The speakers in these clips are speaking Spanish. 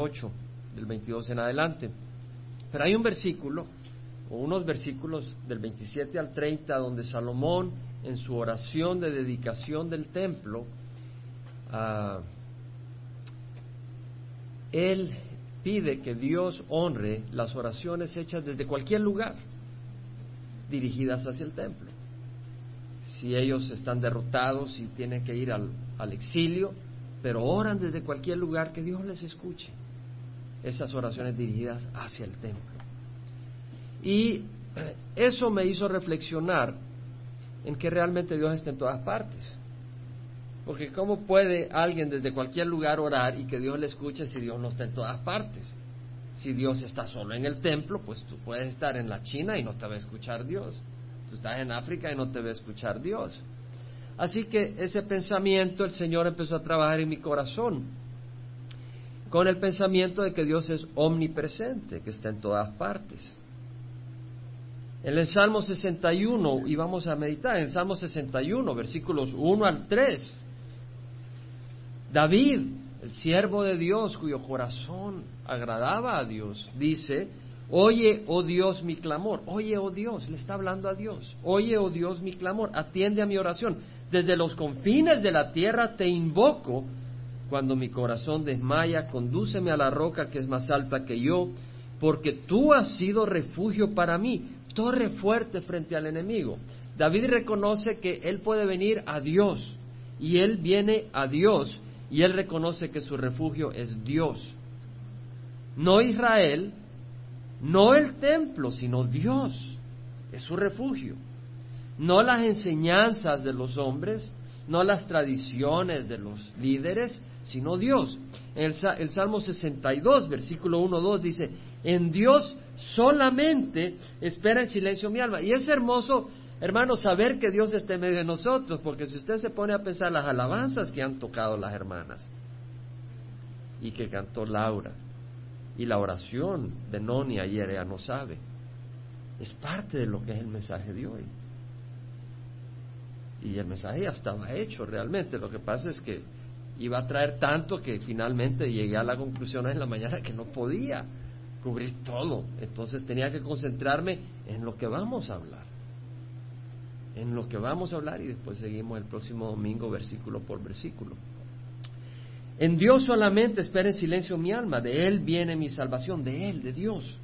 8, del 22 en adelante. Pero hay un versículo, o unos versículos del 27 al 30, donde Salomón, en su oración de dedicación del templo, ah, él pide que Dios honre las oraciones hechas desde cualquier lugar dirigidas hacia el templo. Si ellos están derrotados y tienen que ir al exilio, pero oran desde cualquier lugar que Dios les escuche esas oraciones dirigidas hacia el templo. Y eh, eso me hizo reflexionar en que realmente Dios está en todas partes. Porque ¿cómo puede alguien desde cualquier lugar orar y que Dios le escuche si Dios no está en todas partes? Si Dios está solo en el templo, pues tú puedes estar en la China y no te va a escuchar Dios. Tú estás en África y no te va a escuchar Dios. Así que ese pensamiento el Señor empezó a trabajar en mi corazón con el pensamiento de que Dios es omnipresente, que está en todas partes. En el Salmo 61, y vamos a meditar, en el Salmo 61, versículos 1 al 3, David, el siervo de Dios, cuyo corazón agradaba a Dios, dice, Oye, oh Dios, mi clamor. Oye, oh Dios, le está hablando a Dios. Oye, oh Dios, mi clamor. Atiende a mi oración. Desde los confines de la tierra te invoco cuando mi corazón desmaya, condúceme a la roca que es más alta que yo, porque tú has sido refugio para mí, torre fuerte frente al enemigo. David reconoce que él puede venir a Dios, y él viene a Dios, y él reconoce que su refugio es Dios. No Israel, no el templo, sino Dios es su refugio. No las enseñanzas de los hombres, no las tradiciones de los líderes, sino Dios. El, el Salmo 62, versículo 1, 2 dice, en Dios solamente espera en silencio mi alma. Y es hermoso, hermano, saber que Dios está en medio de nosotros, porque si usted se pone a pensar las alabanzas que han tocado las hermanas y que cantó Laura, y la oración de Noni ayer ya no sabe, es parte de lo que es el mensaje de hoy. Y el mensaje ya estaba hecho realmente. Lo que pasa es que iba a traer tanto que finalmente llegué a la conclusión en la mañana que no podía cubrir todo. Entonces tenía que concentrarme en lo que vamos a hablar. En lo que vamos a hablar y después seguimos el próximo domingo versículo por versículo. En Dios solamente espera en silencio mi alma, de Él viene mi salvación, de Él, de Dios.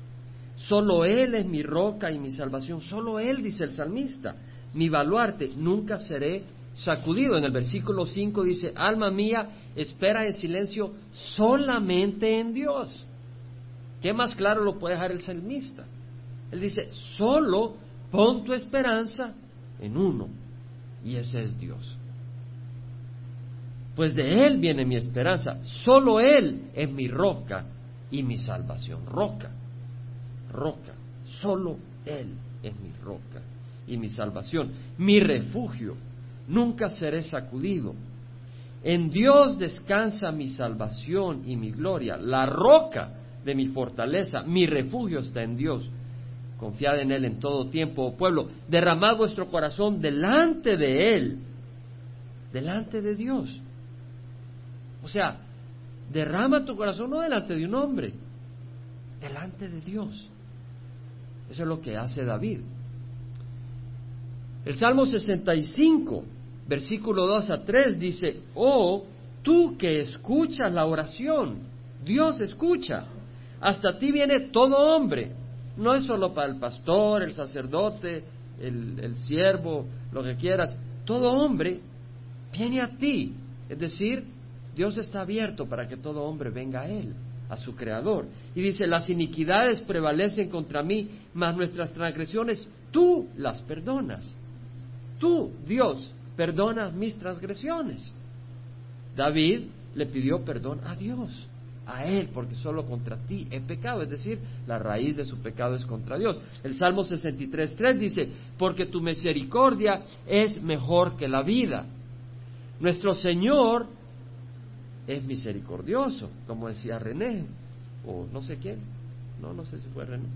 Solo Él es mi roca y mi salvación, solo Él, dice el salmista, mi baluarte, nunca seré sacudido. En el versículo 5 dice, alma mía, espera en silencio solamente en Dios. ¿Qué más claro lo puede dejar el salmista? Él dice, solo pon tu esperanza en uno, y ese es Dios. Pues de Él viene mi esperanza, solo Él es mi roca y mi salvación. Roca, roca, solo Él es mi roca y mi salvación, mi refugio nunca seré sacudido. En Dios descansa mi salvación y mi gloria, la roca de mi fortaleza, mi refugio está en Dios. Confiad en Él en todo tiempo, oh pueblo, derramad vuestro corazón delante de Él, delante de Dios. O sea, derrama tu corazón no delante de un hombre, delante de Dios. Eso es lo que hace David. El Salmo 65 versículo 2 a 3 dice, oh, tú que escuchas la oración, Dios escucha, hasta ti viene todo hombre, no es solo para el pastor, el sacerdote, el, el siervo, lo que quieras, todo hombre viene a ti, es decir, Dios está abierto para que todo hombre venga a Él, a su Creador. Y dice, las iniquidades prevalecen contra mí, mas nuestras transgresiones tú las perdonas. Tú, Dios, perdona mis transgresiones. David le pidió perdón a Dios, a Él, porque solo contra ti he pecado, es decir, la raíz de su pecado es contra Dios. El Salmo 63.3 dice, porque tu misericordia es mejor que la vida. Nuestro Señor es misericordioso, como decía René, o no sé quién, no, no sé si fue René,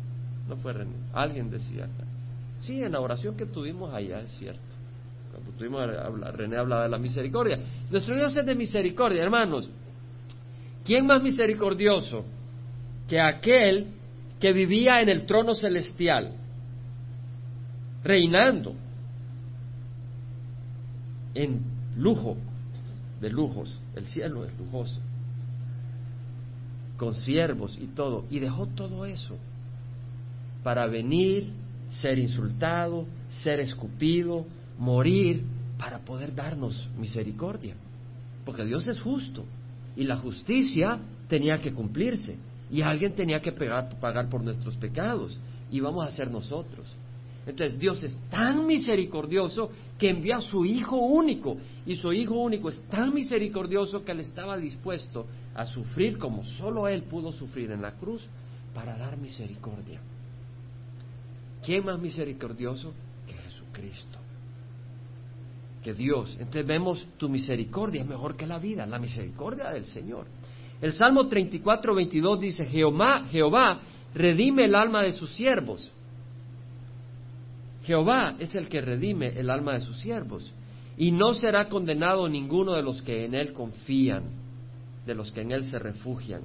no fue René, alguien decía, sí, en la oración que tuvimos allá es cierto cuando tuvimos René hablaba de la misericordia. Nuestro Dios es de misericordia, hermanos. ¿quién más misericordioso que aquel que vivía en el trono celestial, reinando en lujo de lujos, el cielo es lujoso, con siervos y todo, y dejó todo eso para venir, ser insultado, ser escupido, morir, para poder darnos misericordia. Porque Dios es justo y la justicia tenía que cumplirse y alguien tenía que pagar por nuestros pecados y vamos a ser nosotros. Entonces Dios es tan misericordioso que envió a su Hijo único y su Hijo único es tan misericordioso que él estaba dispuesto a sufrir como solo él pudo sufrir en la cruz para dar misericordia. ¿Quién más misericordioso que Jesucristo? Que Dios. Entonces vemos tu misericordia es mejor que la vida, la misericordia del Señor. El Salmo 34, 22 dice, Jehová, Jehová redime el alma de sus siervos. Jehová es el que redime el alma de sus siervos. Y no será condenado ninguno de los que en Él confían, de los que en Él se refugian.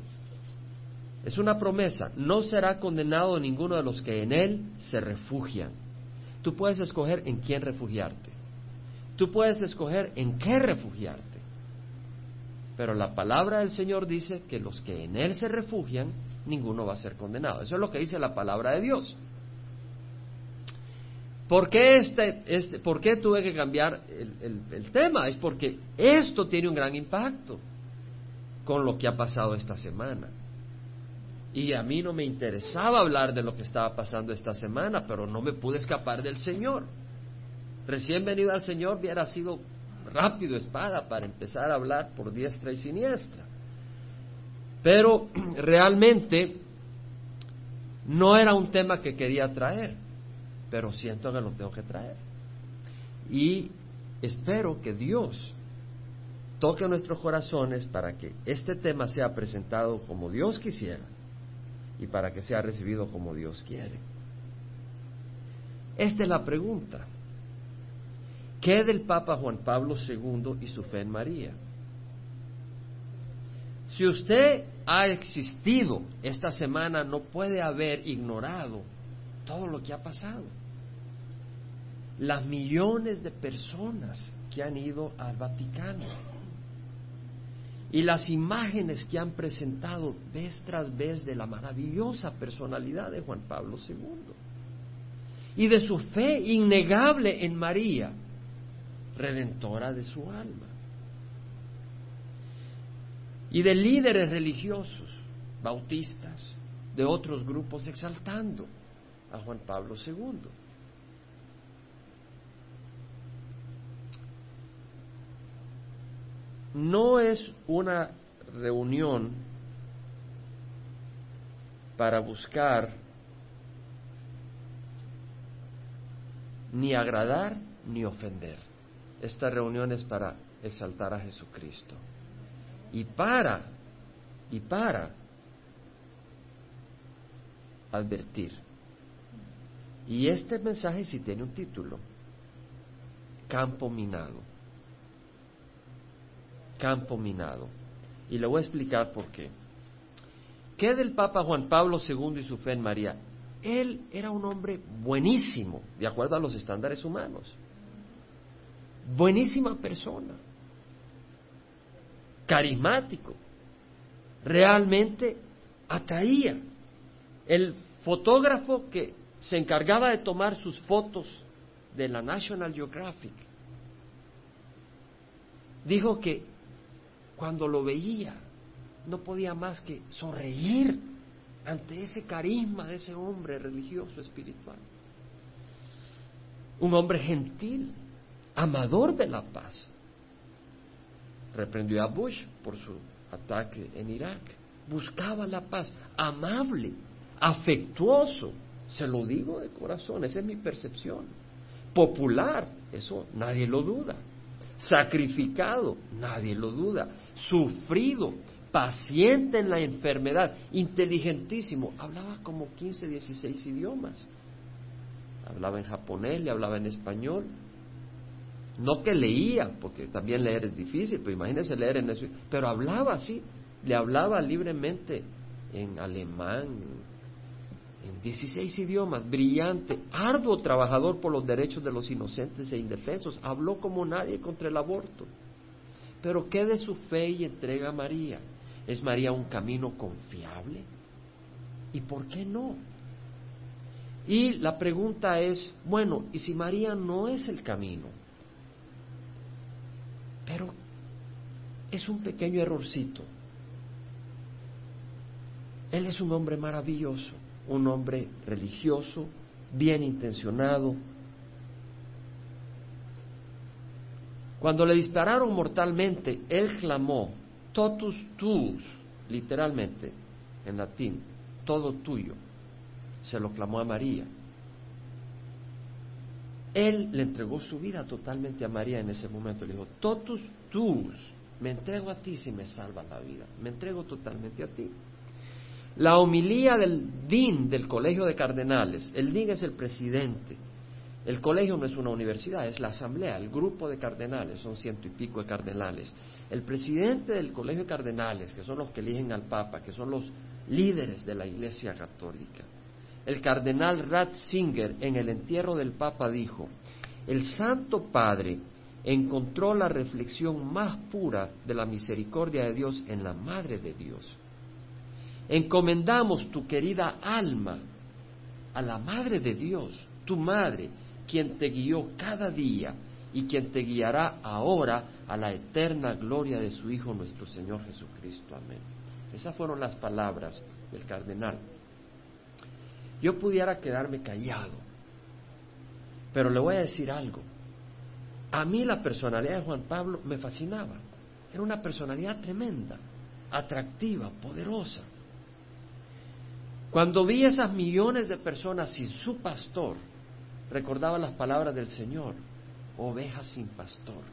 Es una promesa, no será condenado ninguno de los que en Él se refugian. Tú puedes escoger en quién refugiarte. Tú puedes escoger en qué refugiarte. Pero la palabra del Señor dice que los que en Él se refugian, ninguno va a ser condenado. Eso es lo que dice la palabra de Dios. ¿Por qué, este, este, ¿por qué tuve que cambiar el, el tema? Es porque esto tiene un gran impacto con lo que ha pasado esta semana. Y a mí no me interesaba hablar de lo que estaba pasando esta semana, pero no me pude escapar del Señor. Recién venido al Señor hubiera sido rápido espada para empezar a hablar por diestra y siniestra. Pero realmente no era un tema que quería traer, pero siento que lo tengo que traer. Y espero que Dios toque nuestros corazones para que este tema sea presentado como Dios quisiera y para que sea recibido como Dios quiere. Esta es la pregunta. ¿Qué del Papa Juan Pablo II y su fe en María? Si usted ha existido esta semana, no puede haber ignorado todo lo que ha pasado. Las millones de personas que han ido al Vaticano y las imágenes que han presentado vez tras vez de la maravillosa personalidad de Juan Pablo II y de su fe innegable en María redentora de su alma. Y de líderes religiosos, bautistas, de otros grupos exaltando a Juan Pablo II. No es una reunión para buscar ni agradar ni ofender esta reunión es para exaltar a Jesucristo. Y para, y para advertir. Y este mensaje sí tiene un título, campo minado. Campo minado. Y le voy a explicar por qué. ¿Qué del Papa Juan Pablo II y su fe en María? Él era un hombre buenísimo, de acuerdo a los estándares humanos buenísima persona, carismático, realmente atraía. El fotógrafo que se encargaba de tomar sus fotos de la National Geographic dijo que cuando lo veía no podía más que sonreír ante ese carisma de ese hombre religioso espiritual. Un hombre gentil, amador de la paz. Reprendió a Bush por su ataque en Irak. Buscaba la paz, amable, afectuoso. Se lo digo de corazón, esa es mi percepción. Popular, eso nadie lo duda. Sacrificado, nadie lo duda. Sufrido, paciente en la enfermedad, inteligentísimo. Hablaba como 15, 16 idiomas. Hablaba en japonés, le hablaba en español, no que leía, porque también leer es difícil, pero imagínense leer en eso, pero hablaba así, le hablaba libremente en alemán, en 16 idiomas, brillante, arduo trabajador por los derechos de los inocentes e indefensos, habló como nadie contra el aborto. Pero ¿qué de su fe y entrega a María? ¿Es María un camino confiable? ¿Y por qué no? Y la pregunta es, bueno, ¿y si María no es el camino? Pero es un pequeño errorcito. Él es un hombre maravilloso, un hombre religioso, bien intencionado. Cuando le dispararon mortalmente, él clamó, totus tuus, literalmente, en latín, todo tuyo se lo clamó a María. Él le entregó su vida totalmente a María en ese momento. Le dijo, totus tus, me entrego a ti si me salvas la vida. Me entrego totalmente a ti. La homilía del DIN, del Colegio de Cardenales, el DIN es el presidente. El colegio no es una universidad, es la asamblea, el grupo de cardenales, son ciento y pico de cardenales. El presidente del Colegio de Cardenales, que son los que eligen al Papa, que son los líderes de la Iglesia Católica, el cardenal Ratzinger en el entierro del Papa dijo, el Santo Padre encontró la reflexión más pura de la misericordia de Dios en la Madre de Dios. Encomendamos tu querida alma a la Madre de Dios, tu Madre, quien te guió cada día y quien te guiará ahora a la eterna gloria de su Hijo nuestro Señor Jesucristo. Amén. Esas fueron las palabras del cardenal yo pudiera quedarme callado. Pero le voy a decir algo. A mí la personalidad de Juan Pablo me fascinaba. Era una personalidad tremenda, atractiva, poderosa. Cuando vi esas millones de personas sin su pastor, recordaba las palabras del Señor, ovejas sin pastor.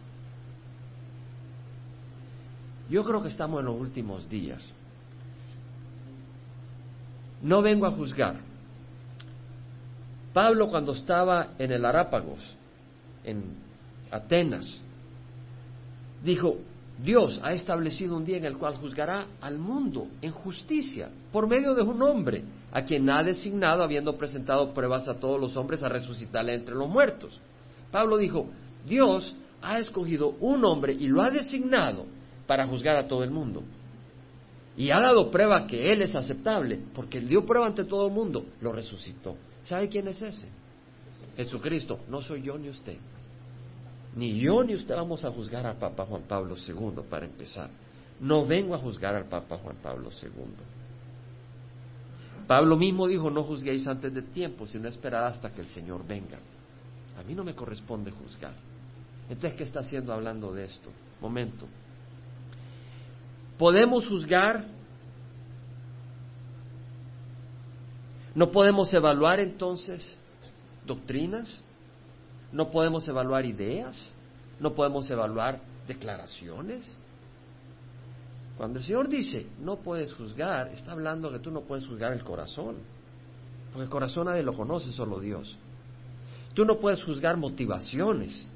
Yo creo que estamos en los últimos días. No vengo a juzgar, Pablo cuando estaba en el Arápagos, en Atenas, dijo, Dios ha establecido un día en el cual juzgará al mundo en justicia por medio de un hombre a quien ha designado, habiendo presentado pruebas a todos los hombres, a resucitarle entre los muertos. Pablo dijo, Dios ha escogido un hombre y lo ha designado para juzgar a todo el mundo. Y ha dado prueba que Él es aceptable, porque Él dio prueba ante todo el mundo, lo resucitó. ¿Sabe quién es ese? Jesucristo. No soy yo ni usted. Ni yo ni usted vamos a juzgar al Papa Juan Pablo II para empezar. No vengo a juzgar al Papa Juan Pablo II. Pablo mismo dijo, no juzguéis antes de tiempo, sino esperad hasta que el Señor venga. A mí no me corresponde juzgar. Entonces, ¿qué está haciendo hablando de esto? Momento. ¿Podemos juzgar ¿No podemos evaluar entonces doctrinas? ¿No podemos evaluar ideas? ¿No podemos evaluar declaraciones? Cuando el Señor dice, no puedes juzgar, está hablando que tú no puedes juzgar el corazón. Porque el corazón nadie lo conoce, solo Dios. Tú no puedes juzgar motivaciones.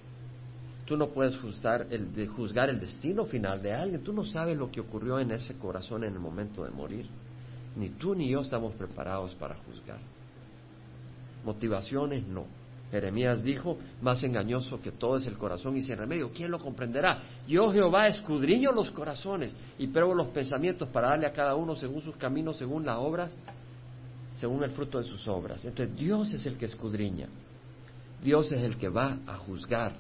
Tú no puedes juzgar el, juzgar el destino final de alguien. Tú no sabes lo que ocurrió en ese corazón en el momento de morir. Ni tú ni yo estamos preparados para juzgar. Motivaciones no. Jeremías dijo, más engañoso que todo es el corazón y sin remedio. ¿Quién lo comprenderá? Yo Jehová escudriño los corazones y pruebo los pensamientos para darle a cada uno según sus caminos, según las obras, según el fruto de sus obras. Entonces Dios es el que escudriña. Dios es el que va a juzgar.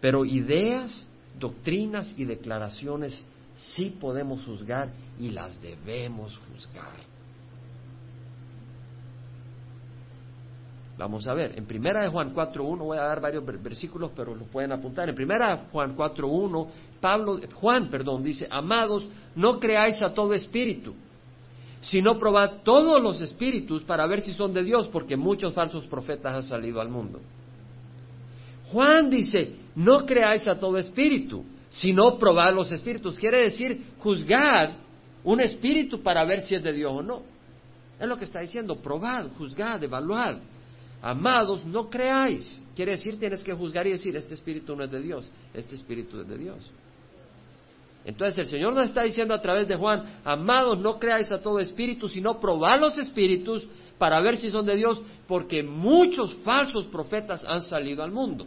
Pero ideas, doctrinas y declaraciones sí podemos juzgar y las debemos juzgar. Vamos a ver, en primera de Juan 4.1, voy a dar varios versículos, pero lo pueden apuntar. En primera de Juan 4.1, Pablo, Juan, perdón, dice, amados, no creáis a todo espíritu, sino probad todos los espíritus para ver si son de Dios, porque muchos falsos profetas han salido al mundo. Juan dice, no creáis a todo espíritu, sino probar los espíritus. Quiere decir juzgar un espíritu para ver si es de Dios o no. Es lo que está diciendo, probad, juzgad, evaluad. Amados, no creáis. Quiere decir, tienes que juzgar y decir, este espíritu no es de Dios, este espíritu es de Dios. Entonces el Señor nos está diciendo a través de Juan, amados, no creáis a todo espíritu, sino probad los espíritus para ver si son de Dios, porque muchos falsos profetas han salido al mundo.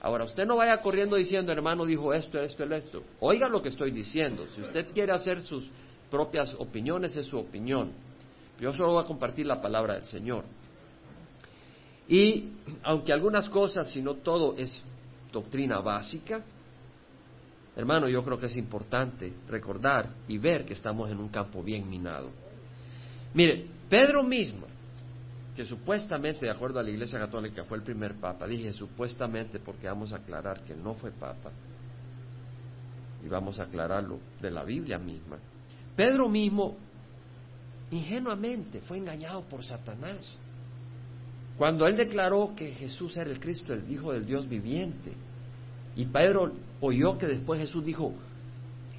Ahora, usted no vaya corriendo diciendo, hermano dijo esto, esto, esto. Oiga lo que estoy diciendo. Si usted quiere hacer sus propias opiniones, es su opinión. Yo solo voy a compartir la palabra del Señor. Y aunque algunas cosas, si no todo, es doctrina básica, hermano, yo creo que es importante recordar y ver que estamos en un campo bien minado. Mire, Pedro mismo, que supuestamente, de acuerdo a la Iglesia Católica, fue el primer papa, dije supuestamente porque vamos a aclarar que no fue papa, y vamos a aclararlo de la Biblia misma. Pedro mismo, ingenuamente, fue engañado por Satanás. Cuando él declaró que Jesús era el Cristo, el Hijo del Dios viviente, y Pedro oyó que después Jesús dijo,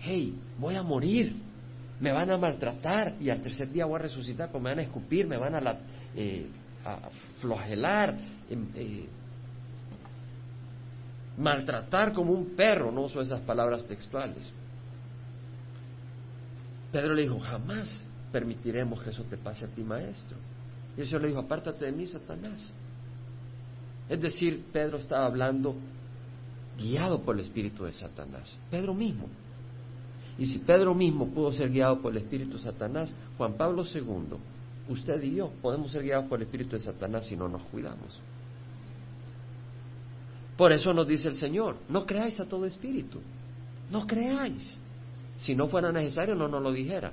hey, voy a morir, me van a maltratar y al tercer día voy a resucitar, pues me van a escupir, me van a, eh, flagelar, em, eh, maltratar como un perro, no uso esas palabras textuales. Pedro le dijo, jamás permitiremos que eso te pase a ti, maestro. Y el Señor le dijo, apártate de mí, Satanás. Es decir, Pedro estaba hablando guiado por el espíritu de Satanás. Pedro mismo. Y si Pedro mismo pudo ser guiado por el espíritu de Satanás, Juan Pablo II, usted y yo podemos ser guiados por el espíritu de Satanás si no nos cuidamos. Por eso nos dice el Señor, no creáis a todo espíritu, no creáis. Si no fuera necesario, no nos lo dijera.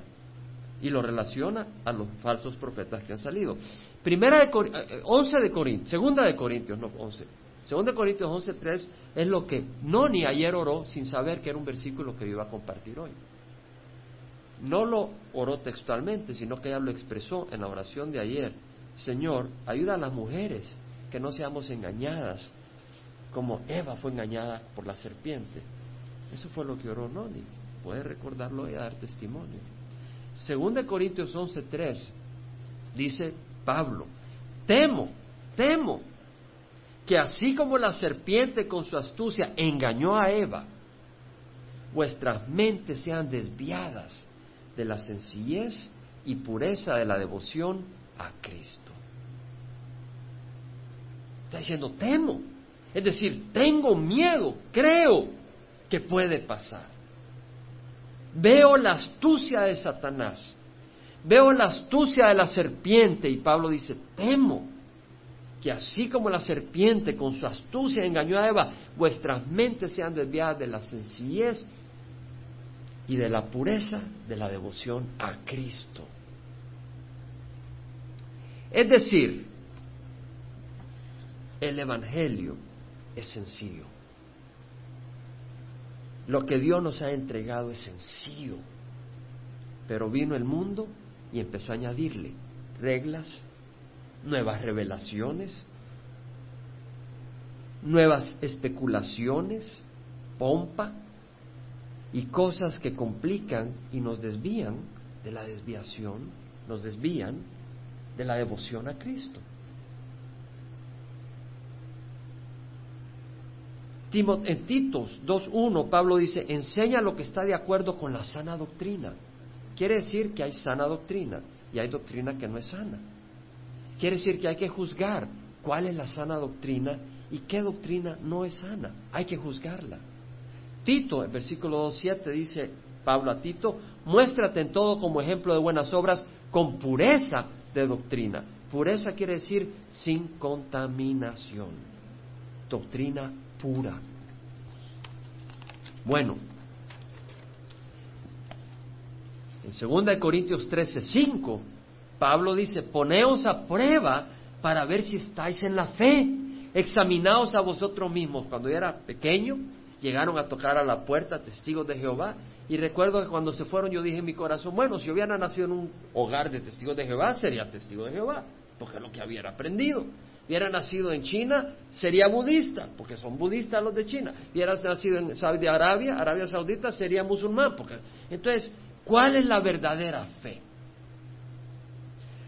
Y lo relaciona a los falsos profetas que han salido. Primera de 11 eh, de segunda de Corintios, no 11. Segunda de Corintios 11.3 es lo que no ni ayer oró sin saber que era un versículo que iba a compartir hoy. No lo oró textualmente, sino que ella lo expresó en la oración de ayer. Señor, ayuda a las mujeres que no seamos engañadas, como Eva fue engañada por la serpiente. Eso fue lo que oró Noni. Puede recordarlo y dar testimonio. Segunda de Corintios 11.3 dice Pablo, temo, temo que así como la serpiente con su astucia engañó a Eva, vuestras mentes sean desviadas de la sencillez y pureza de la devoción a Cristo. Está diciendo, temo. Es decir, tengo miedo, creo que puede pasar. Veo la astucia de Satanás, veo la astucia de la serpiente y Pablo dice, temo que así como la serpiente con su astucia engañó a Eva, vuestras mentes sean desviadas de la sencillez y de la pureza de la devoción a Cristo. Es decir, el Evangelio es sencillo. Lo que Dios nos ha entregado es sencillo. Pero vino el mundo y empezó a añadirle reglas, nuevas revelaciones, nuevas especulaciones, pompa y cosas que complican y nos desvían de la desviación, nos desvían de la devoción a Cristo. En Titos 2.1 Pablo dice, enseña lo que está de acuerdo con la sana doctrina. Quiere decir que hay sana doctrina y hay doctrina que no es sana. Quiere decir que hay que juzgar cuál es la sana doctrina y qué doctrina no es sana. Hay que juzgarla. Tito, en versículo 2.7 dice Pablo a Tito, muéstrate en todo como ejemplo de buenas obras con pureza de doctrina. Pureza quiere decir sin contaminación. Doctrina pura. Bueno, en 2 Corintios 13.5 Pablo dice, poneos a prueba para ver si estáis en la fe. Examinaos a vosotros mismos. Cuando yo era pequeño, llegaron a tocar a la puerta testigos de Jehová. Y recuerdo que cuando se fueron yo dije en mi corazón, bueno, si yo hubiera nacido en un hogar de testigos de Jehová, sería testigo de Jehová, porque es lo que había aprendido. Hubiera nacido en China, sería budista, porque son budistas los de China. Hubiera nacido en Saudi Arabia, Arabia Saudita, sería musulmán. Porque... Entonces, ¿cuál es la verdadera fe?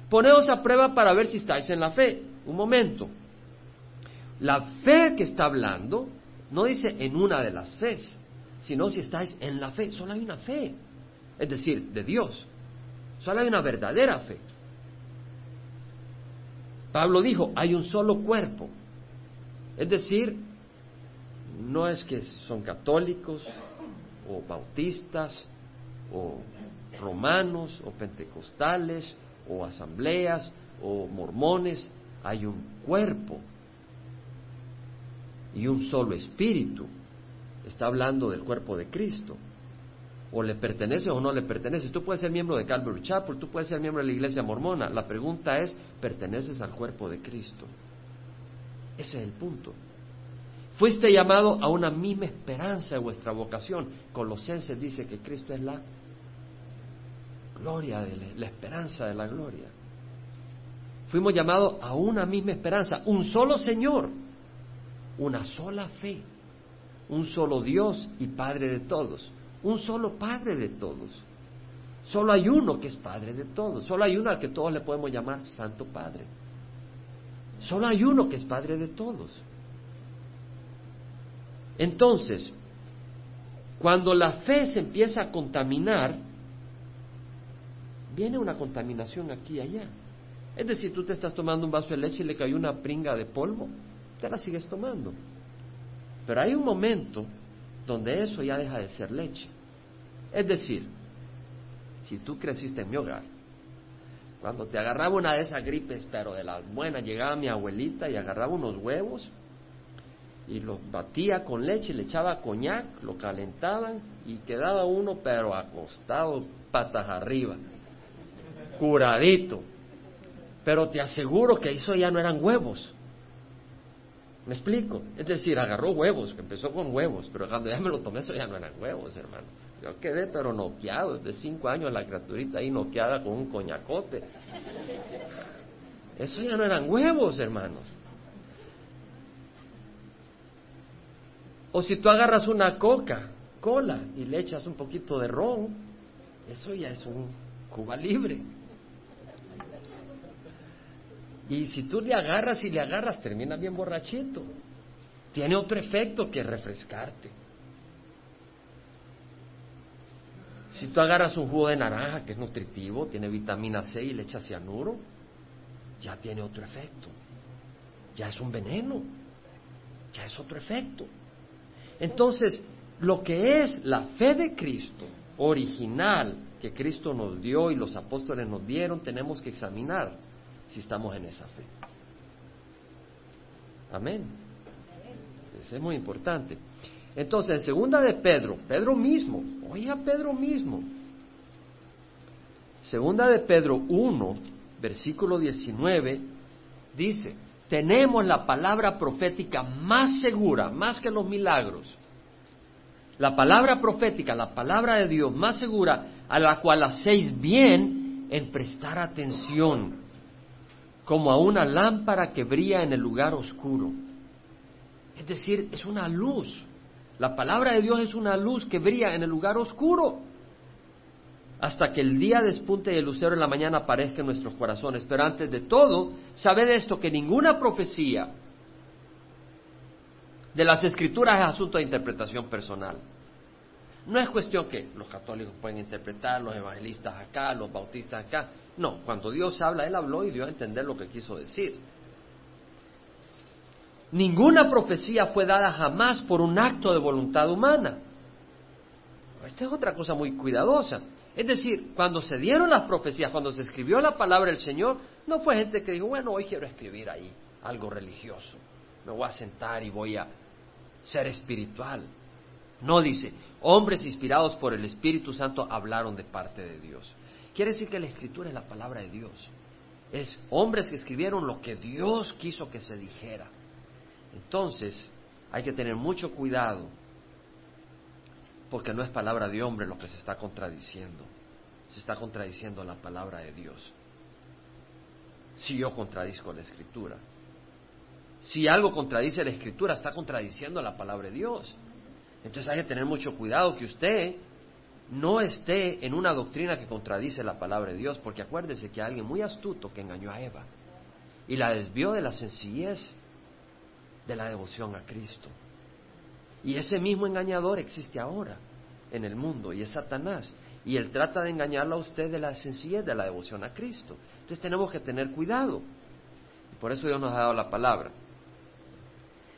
Poneos a prueba para ver si estáis en la fe. Un momento. La fe que está hablando no dice en una de las fes. sino si estáis en la fe. Solo hay una fe, es decir, de Dios. Solo hay una verdadera fe. Pablo dijo, hay un solo cuerpo. Es decir, no es que son católicos o bautistas o romanos o pentecostales o asambleas o mormones, hay un cuerpo y un solo espíritu. Está hablando del cuerpo de Cristo. O le pertenece o no le pertenece. Tú puedes ser miembro de Calvary Chapel, tú puedes ser miembro de la iglesia mormona. La pregunta es, ¿perteneces al cuerpo de Cristo? Ese es el punto. Fuiste llamado a una misma esperanza de vuestra vocación. Colosenses dice que Cristo es la gloria, de la esperanza de la gloria. Fuimos llamados a una misma esperanza, un solo Señor, una sola fe, un solo Dios y Padre de todos, un solo Padre de todos. Solo hay uno que es Padre de todos, solo hay uno al que todos le podemos llamar Santo Padre. Solo hay uno que es Padre de todos. Entonces, cuando la fe se empieza a contaminar, viene una contaminación aquí y allá. Es decir, tú te estás tomando un vaso de leche y le cayó una pringa de polvo, te la sigues tomando. Pero hay un momento donde eso ya deja de ser leche. Es decir, si tú creciste en mi hogar, cuando te agarraba una de esas gripes, pero de las buenas, llegaba mi abuelita y agarraba unos huevos y los batía con leche, le echaba coñac, lo calentaban y quedaba uno pero acostado patas arriba, curadito. Pero te aseguro que eso ya no eran huevos. ¿Me explico? Es decir, agarró huevos, que empezó con huevos, pero cuando ya me lo tomé, eso ya no eran huevos, hermano. Yo quedé pero noqueado, desde cinco años la criaturita ahí noqueada con un coñacote. Eso ya no eran huevos, hermanos. O si tú agarras una coca, cola, y le echas un poquito de ron, eso ya es un Cuba libre. Y si tú le agarras y le agarras, termina bien borrachito. Tiene otro efecto que refrescarte. Si tú agarras un jugo de naranja que es nutritivo, tiene vitamina C y le echas cianuro, ya tiene otro efecto. Ya es un veneno. Ya es otro efecto. Entonces, lo que es la fe de Cristo, original, que Cristo nos dio y los apóstoles nos dieron, tenemos que examinar si estamos en esa fe. Amén. Eso es muy importante. Entonces, en segunda de Pedro, Pedro mismo, oiga Pedro mismo, segunda de Pedro 1, versículo 19, dice, tenemos la palabra profética más segura, más que los milagros. La palabra profética, la palabra de Dios más segura, a la cual hacéis bien en prestar atención como a una lámpara que brilla en el lugar oscuro. Es decir, es una luz. La palabra de Dios es una luz que brilla en el lugar oscuro. Hasta que el día despunte y el lucero en la mañana aparezca en nuestros corazones. Pero antes de todo, sabed esto, que ninguna profecía de las escrituras es asunto de interpretación personal. No es cuestión que los católicos pueden interpretar, los evangelistas acá, los bautistas acá. No, cuando Dios habla, Él habló y dio a entender lo que quiso decir. Ninguna profecía fue dada jamás por un acto de voluntad humana. Esta es otra cosa muy cuidadosa. Es decir, cuando se dieron las profecías, cuando se escribió la palabra del Señor, no fue gente que dijo, bueno, hoy quiero escribir ahí algo religioso. Me voy a sentar y voy a ser espiritual. No dice, hombres inspirados por el Espíritu Santo hablaron de parte de Dios. Quiere decir que la escritura es la palabra de Dios. Es hombres que escribieron lo que Dios quiso que se dijera. Entonces, hay que tener mucho cuidado porque no es palabra de hombre lo que se está contradiciendo. Se está contradiciendo la palabra de Dios. Si yo contradizco la escritura. Si algo contradice la escritura, está contradiciendo la palabra de Dios. Entonces hay que tener mucho cuidado que usted no esté en una doctrina que contradice la palabra de Dios, porque acuérdese que hay alguien muy astuto que engañó a Eva y la desvió de la sencillez de la devoción a Cristo. Y ese mismo engañador existe ahora en el mundo y es Satanás. Y él trata de engañarlo a usted de la sencillez de la devoción a Cristo. Entonces tenemos que tener cuidado. Y por eso Dios nos ha dado la palabra.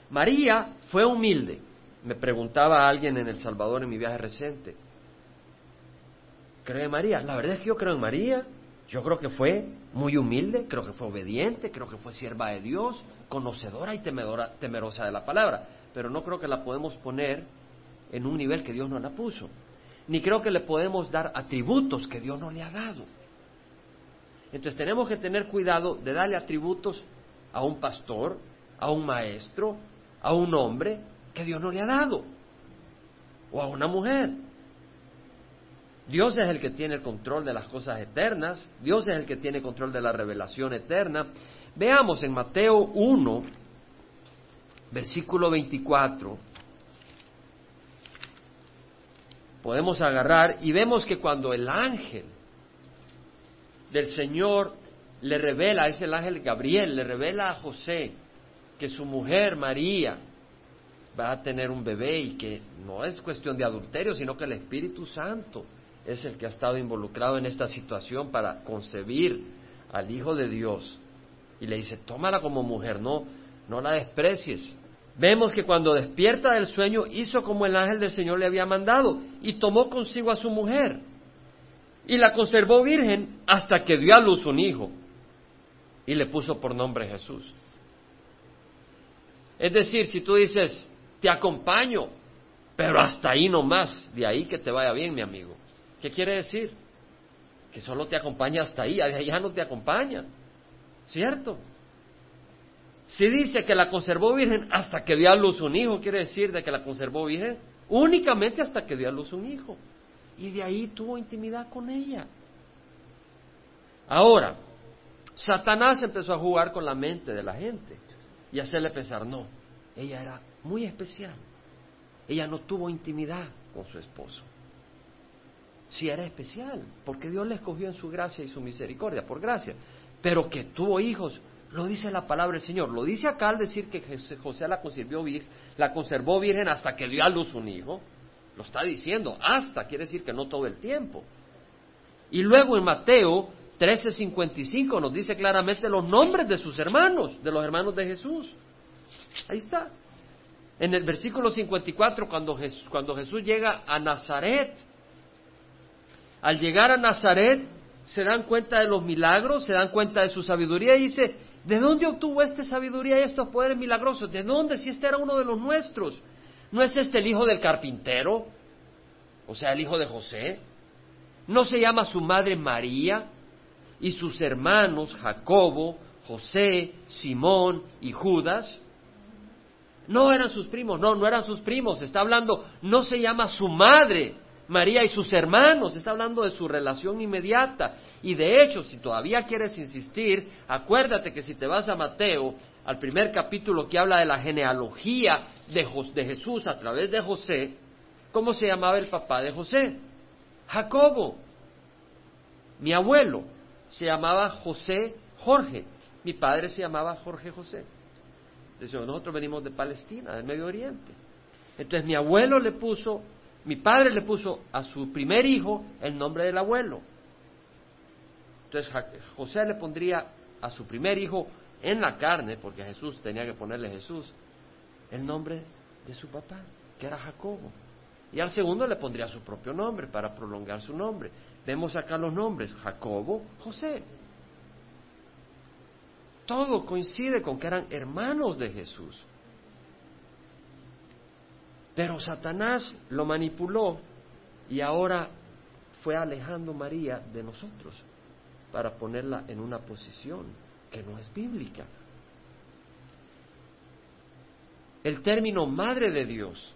María fue humilde. Me preguntaba alguien en El Salvador en mi viaje reciente. ¿Cree en María? La verdad es que yo creo en María. Yo creo que fue muy humilde, creo que fue obediente, creo que fue sierva de Dios, conocedora y temerosa de la palabra. Pero no creo que la podemos poner en un nivel que Dios no la puso. Ni creo que le podemos dar atributos que Dios no le ha dado. Entonces tenemos que tener cuidado de darle atributos a un pastor, a un maestro, a un hombre que Dios no le ha dado, o a una mujer. Dios es el que tiene el control de las cosas eternas, Dios es el que tiene control de la revelación eterna. Veamos en Mateo 1, versículo 24, podemos agarrar y vemos que cuando el ángel del Señor le revela, es el ángel Gabriel, le revela a José que su mujer María va a tener un bebé y que no es cuestión de adulterio, sino que el Espíritu Santo es el que ha estado involucrado en esta situación para concebir al Hijo de Dios. Y le dice, tómala como mujer, no, no la desprecies. Vemos que cuando despierta del sueño hizo como el ángel del Señor le había mandado y tomó consigo a su mujer y la conservó virgen hasta que dio a luz un hijo y le puso por nombre Jesús. Es decir, si tú dices, te acompaño, pero hasta ahí no más, de ahí que te vaya bien, mi amigo. ¿Qué quiere decir? Que solo te acompaña hasta ahí, allá no te acompaña. ¿Cierto? Si dice que la conservó virgen hasta que dio a luz un hijo, quiere decir de que la conservó virgen únicamente hasta que dio a luz un hijo. Y de ahí tuvo intimidad con ella. Ahora, Satanás empezó a jugar con la mente de la gente y hacerle pensar, no, ella era muy especial. Ella no tuvo intimidad con su esposo. Sí era especial, porque Dios le escogió en su gracia y su misericordia, por gracia. Pero que tuvo hijos, lo dice la palabra del Señor. Lo dice acá al decir que José la conservó, virgen, la conservó virgen hasta que dio a luz un hijo. Lo está diciendo, hasta, quiere decir que no todo el tiempo. Y luego en Mateo 13:55 nos dice claramente los nombres de sus hermanos, de los hermanos de Jesús. Ahí está. En el versículo 54, cuando Jesús, cuando Jesús llega a Nazaret, al llegar a Nazaret, se dan cuenta de los milagros, se dan cuenta de su sabiduría y dice, ¿de dónde obtuvo esta sabiduría y estos poderes milagrosos? ¿De dónde? Si este era uno de los nuestros. ¿No es este el hijo del carpintero? O sea, el hijo de José. ¿No se llama su madre María? Y sus hermanos Jacobo, José, Simón y Judas. No eran sus primos, no, no eran sus primos. Está hablando, no se llama su madre María y sus hermanos, está hablando de su relación inmediata. Y de hecho, si todavía quieres insistir, acuérdate que si te vas a Mateo, al primer capítulo que habla de la genealogía de, de Jesús a través de José, ¿cómo se llamaba el papá de José? Jacobo. Mi abuelo se llamaba José Jorge. Mi padre se llamaba Jorge José. Nosotros venimos de Palestina, del Medio Oriente. Entonces mi abuelo le puso mi padre le puso a su primer hijo el nombre del abuelo. Entonces José le pondría a su primer hijo en la carne, porque Jesús tenía que ponerle Jesús, el nombre de su papá, que era Jacobo. Y al segundo le pondría su propio nombre para prolongar su nombre. Vemos acá los nombres, Jacobo, José. Todo coincide con que eran hermanos de Jesús. Pero Satanás lo manipuló y ahora fue alejando a María de nosotros para ponerla en una posición que no es bíblica. El término madre de Dios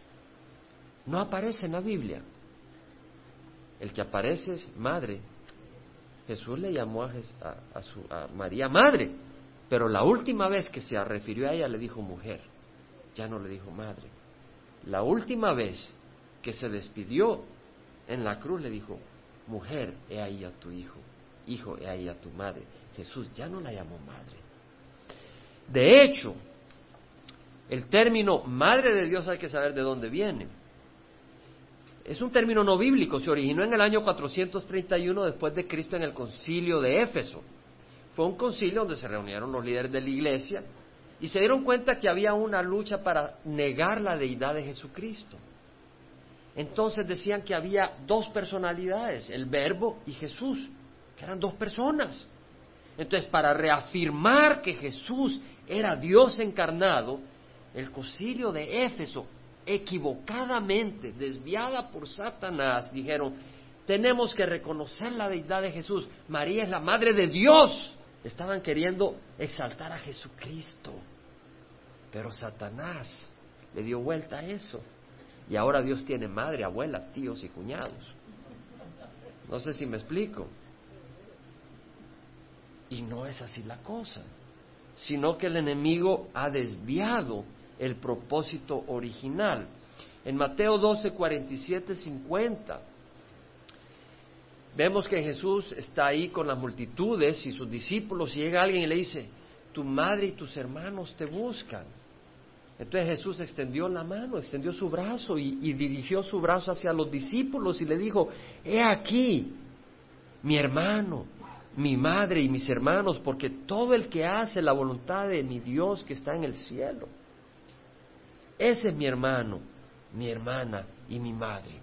no aparece en la Biblia. El que aparece es madre. Jesús le llamó a, a María madre, pero la última vez que se refirió a ella le dijo mujer, ya no le dijo madre. La última vez que se despidió en la cruz le dijo, mujer, he ahí a tu hijo, hijo, he ahí a tu madre. Jesús ya no la llamó madre. De hecho, El término madre de Dios hay que saber de dónde viene. Es un término no bíblico, se originó en el año 431 después de Cristo en el concilio de Éfeso. Fue un concilio donde se reunieron los líderes de la iglesia y se dieron cuenta que había una lucha para negar la deidad de Jesucristo. Entonces decían que había dos personalidades, el verbo y Jesús, que eran dos personas. Entonces, para reafirmar que Jesús era Dios encarnado, el concilio de Éfeso, equivocadamente, desviada por Satanás, dijeron, tenemos que reconocer la deidad de Jesús. María es la madre de Dios. Estaban queriendo exaltar a Jesucristo. Pero Satanás le dio vuelta a eso. Y ahora Dios tiene madre, abuela, tíos y cuñados. No sé si me explico. Y no es así la cosa, sino que el enemigo ha desviado el propósito original. En Mateo 12, 47, 50, vemos que Jesús está ahí con las multitudes y sus discípulos y llega alguien y le dice, tu madre y tus hermanos te buscan. Entonces Jesús extendió la mano, extendió su brazo y, dirigió su brazo hacia los discípulos y le dijo, he aquí mi hermano, mi madre y mis hermanos, porque todo el que hace la voluntad de mi Dios que está en el cielo, ese es mi hermano, mi hermana y mi madre.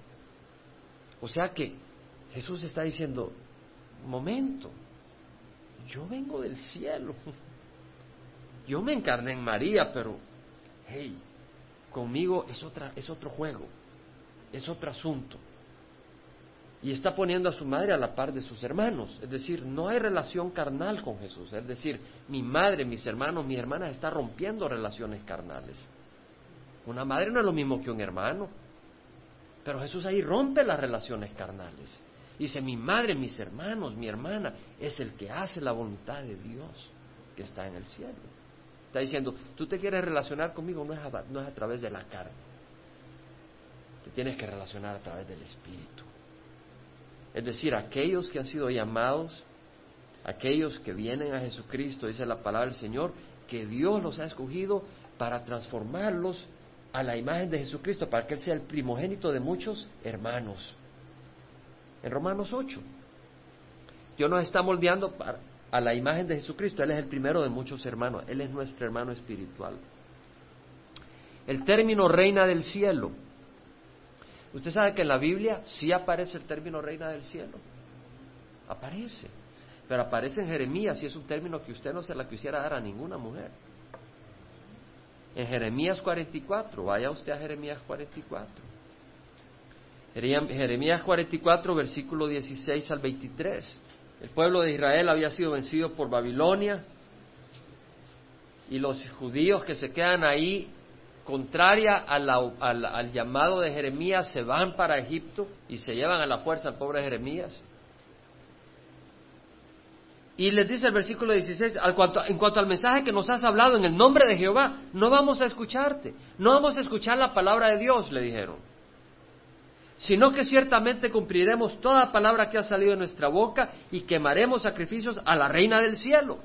O sea que Jesús está diciendo, momento, yo vengo del cielo, yo me encarné en María, pero hey, conmigo es, otra, es otro juego, es otro asunto. Y está poniendo a su madre a la par de sus hermanos. Es decir, no hay relación carnal con Jesús. Es decir, mi madre, mis hermanos, mis hermanas están rompiendo relaciones carnales. Una madre no es lo mismo que un hermano. Pero Jesús ahí rompe las relaciones carnales. Dice, mi madre, mis hermanos, mi hermana, es el que hace la voluntad de Dios que está en el cielo. Está diciendo, tú te quieres relacionar conmigo, no es, a, no es a través de la carne. Te tienes que relacionar a través del Espíritu. Es decir, aquellos que han sido llamados, aquellos que vienen a Jesucristo, dice la palabra del Señor, que Dios los ha escogido para transformarlos a la imagen de Jesucristo, para que Él sea el primogénito de muchos hermanos. En Romanos 8. Dios nos está moldeando a la imagen de Jesucristo. Él es el primero de muchos hermanos. Él es nuestro hermano espiritual. El término reina del cielo. Usted sabe que en la Biblia sí aparece el término reina del cielo. Aparece. Pero aparece en Jeremías y es un término que usted no se la quisiera dar a ninguna mujer. En Jeremías 44, vaya usted a Jeremías 44. Jeremías 44, versículo 16 al 23. El pueblo de Israel había sido vencido por Babilonia y los judíos que se quedan ahí, contraria al, llamado de Jeremías, se van para Egipto y se llevan a la fuerza al pobre Jeremías. Y les dice el versículo 16, en cuanto al mensaje que nos has hablado en el nombre de Jehová, no vamos a escucharte, no vamos a escuchar la palabra de Dios, le dijeron sino que ciertamente cumpliremos toda palabra que ha salido de nuestra boca y quemaremos sacrificios a la reina del cielo,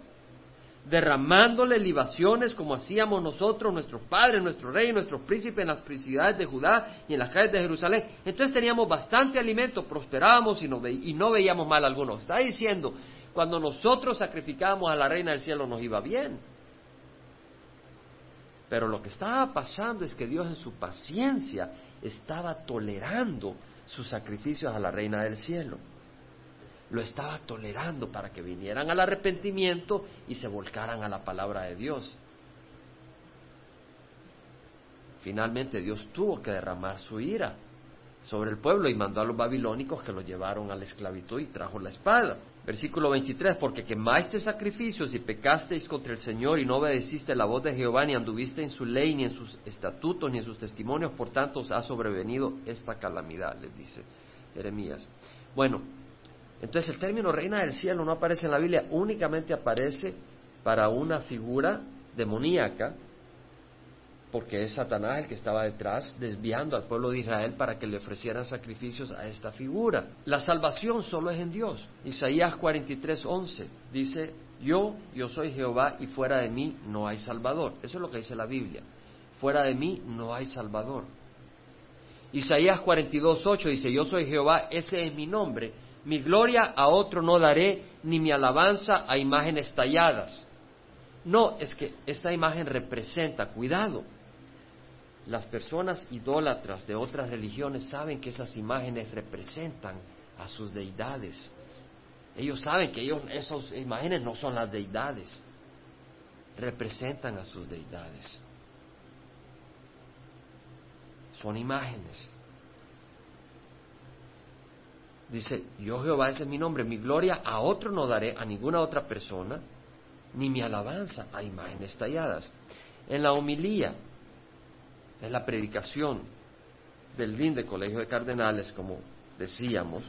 derramándole libaciones como hacíamos nosotros, nuestro padre, nuestro rey, nuestro príncipe en las principalidades de Judá y en las calles de Jerusalén. Entonces teníamos bastante alimento, prosperábamos y no, y no veíamos mal alguno. Está diciendo, cuando nosotros sacrificábamos a la reina del cielo nos iba bien. Pero lo que estaba pasando es que Dios en su paciencia estaba tolerando sus sacrificios a la reina del cielo. Lo estaba tolerando para que vinieran al arrepentimiento y se volcaran a la palabra de Dios. Finalmente Dios tuvo que derramar su ira sobre el pueblo y mandó a los babilónicos que lo llevaron a la esclavitud y trajo la espada. Versículo 23, porque quemaste sacrificios y pecasteis contra el Señor y no obedeciste la voz de Jehová, ni anduviste en su ley, ni en sus estatutos, ni en sus testimonios, por tanto os ha sobrevenido esta calamidad, les dice Jeremías. Bueno, entonces el término reina del cielo no aparece en la Biblia, únicamente aparece para una figura demoníaca porque es Satanás el que estaba detrás, desviando al pueblo de Israel para que le ofrecieran sacrificios a esta figura. La salvación solo es en Dios. Isaías 43, 11 dice, yo, yo soy Jehová y fuera de mí no hay salvador. Eso es lo que dice la Biblia. fuera de mí no hay Salvador. Isaías 42.8 dice, yo soy Jehová, ese es mi nombre, mi gloria a otro no daré, ni mi alabanza a imágenes talladas. No, es que esta imagen representa, cuidado, las personas idólatras de otras religiones saben que esas imágenes representan a sus deidades. Ellos saben que ellos, esas imágenes no son las deidades, representan a sus deidades. Son imágenes. Dice, yo Jehová ese es mi nombre, mi gloria a otro no daré, a ninguna otra persona, ni mi alabanza a imágenes talladas. En la homilía, en la predicación del DIN de Colegio de Cardenales, como decíamos,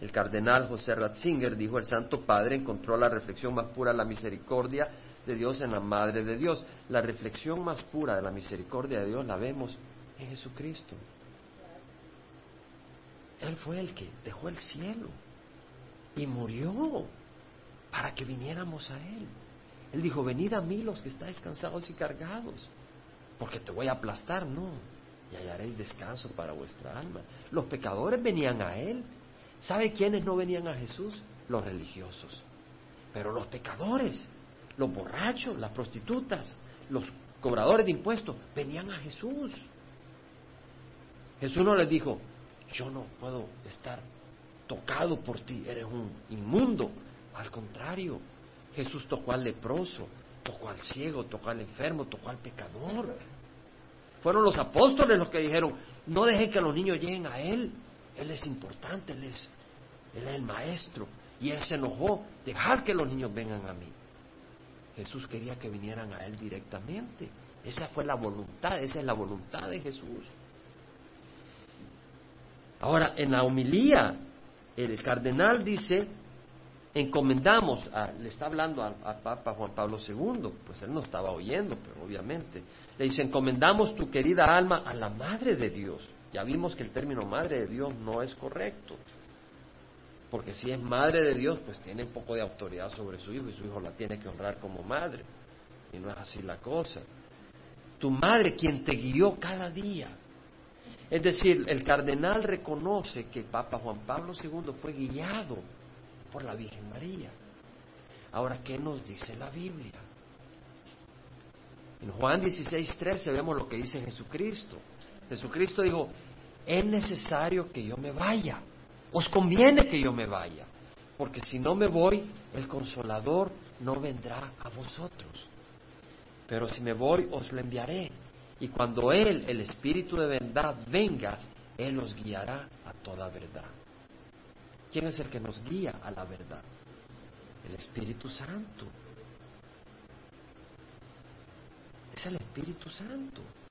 el cardenal José Ratzinger dijo, el Santo Padre encontró la reflexión más pura de la misericordia de Dios en la Madre de Dios. La reflexión más pura de la misericordia de Dios la vemos en Jesucristo. Él fue el que dejó el cielo y murió para que viniéramos a Él. Él dijo, venid a mí los que estáis cansados y cargados, porque te voy a aplastar, no, y hallaréis descanso para vuestra alma. Los pecadores venían a Él. ¿Sabe quiénes no venían a Jesús? Los religiosos. Pero los pecadores, los borrachos, las prostitutas, los cobradores de impuestos, venían a Jesús. Jesús no les dijo, yo no puedo estar tocado por ti, eres un inmundo. Al contrario, Jesús tocó al leproso, tocó al ciego, tocó al enfermo, tocó al pecador. Fueron los apóstoles los que dijeron, no dejen que los niños lleguen a Él, Él es importante, Él es, él es el maestro. Y Él se enojó, dejar que los niños vengan a mí. Jesús quería que vinieran a Él directamente. Esa fue la voluntad, esa es la voluntad de Jesús. Ahora, en la homilía, el cardenal dice, encomendamos, le está hablando al Papa Juan Pablo II, pues él no estaba oyendo, pero obviamente, le dice, encomendamos tu querida alma a la Madre de Dios. Ya vimos que el término Madre de Dios no es correcto, porque si es Madre de Dios, pues tiene un poco de autoridad sobre su hijo y su hijo la tiene que honrar como madre, y no es así la cosa. Tu madre quien te guió cada día, es decir, el cardenal reconoce que Papa Juan Pablo II fue guiado por la Virgen María. Ahora, ¿qué nos dice la Biblia? En Juan 16, vemos lo que dice Jesucristo. Jesucristo dijo, es necesario que yo me vaya, os conviene que yo me vaya, porque si no me voy, el consolador no vendrá a vosotros. Pero si me voy, os lo enviaré. Y cuando Él, el Espíritu de verdad, venga, Él nos guiará a toda verdad. ¿Quién es el que nos guía a la verdad? El Espíritu Santo. Es el Espíritu Santo.